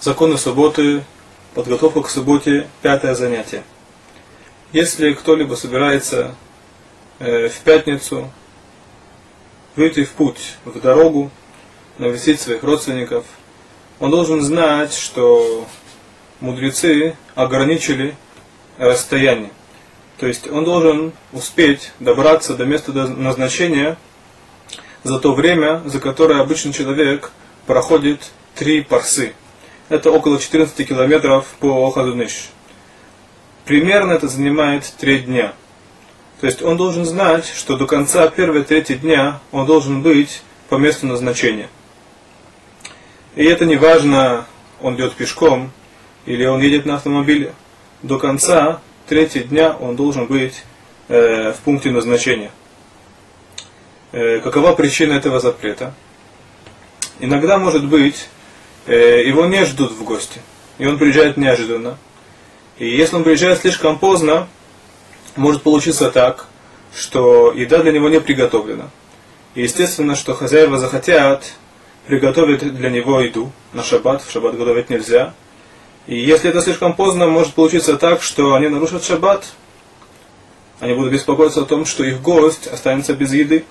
Законы субботы, подготовка к субботе, пятое занятие. Если кто-либо собирается э, в пятницу выйти в путь, в дорогу, навестить своих родственников, он должен знать, что мудрецы ограничили расстояние. То есть он должен успеть добраться до места назначения за то время, за которое обычный человек проходит три парсы – это около 14 километров по Хазуныш. Примерно это занимает 3 дня. То есть он должен знать, что до конца первой трети дня он должен быть по месту назначения. И это не важно, он идет пешком или он едет на автомобиле. До конца третьего дня он должен быть э, в пункте назначения. Э, какова причина этого запрета? Иногда может быть его не ждут в гости. И он приезжает неожиданно. И если он приезжает слишком поздно, может получиться так, что еда для него не приготовлена. И естественно, что хозяева захотят приготовить для него еду на шаббат. В шаббат готовить нельзя. И если это слишком поздно, может получиться так, что они нарушат шаббат. Они будут беспокоиться о том, что их гость останется без еды.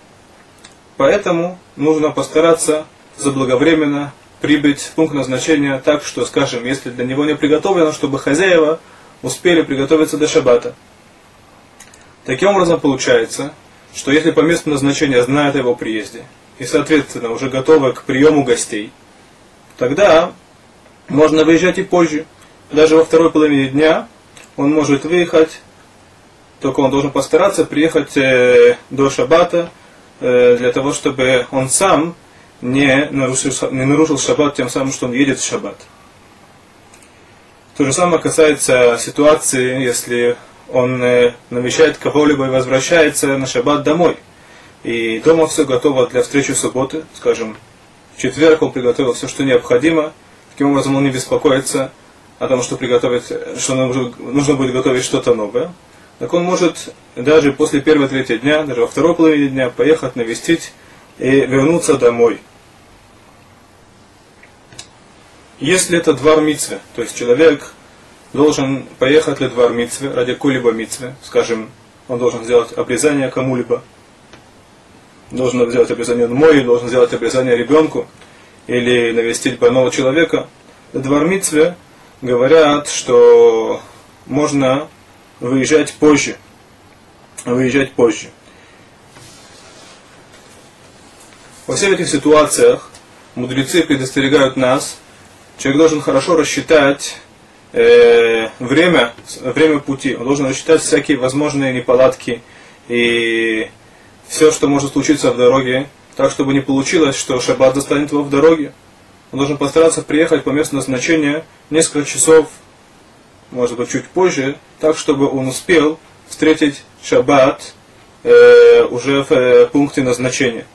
Поэтому нужно постараться заблаговременно прибыть в пункт назначения так, что, скажем, если для него не приготовлено, чтобы хозяева успели приготовиться до шаббата. Таким образом получается, что если по месту назначения знают о его приезде и, соответственно, уже готовы к приему гостей, тогда можно выезжать и позже. Даже во второй половине дня он может выехать, только он должен постараться приехать э, до шаббата, э, для того, чтобы он сам не нарушил, не нарушил шаббат тем самым, что он едет в шаббат. То же самое касается ситуации, если он э, навещает кого-либо и возвращается на шаббат домой. И дома все готово для встречи субботы, скажем, в четверг он приготовил все, что необходимо, таким образом он не беспокоится о том, что приготовить, что нужно, будет готовить что-то новое. Так он может даже после первого третьего дня, даже во второй половине дня поехать навестить и вернуться домой. Если это двор митцвы, то есть человек должен поехать для двор митцвы ради какой-либо митцвы, скажем, он должен сделать обрезание кому-либо, должен сделать обрезание мой, должен сделать обрезание ребенку или навестить больного человека. Для двор митцвы говорят, что можно выезжать позже. Выезжать позже. Во всех этих ситуациях мудрецы предостерегают нас – человек должен хорошо рассчитать э, время, время пути. Он должен рассчитать всякие возможные неполадки и все, что может случиться в дороге, так, чтобы не получилось, что шаббат застанет его в дороге. Он должен постараться приехать по месту назначения несколько часов, может быть, чуть позже, так, чтобы он успел встретить шаббат э, уже в э, пункте назначения.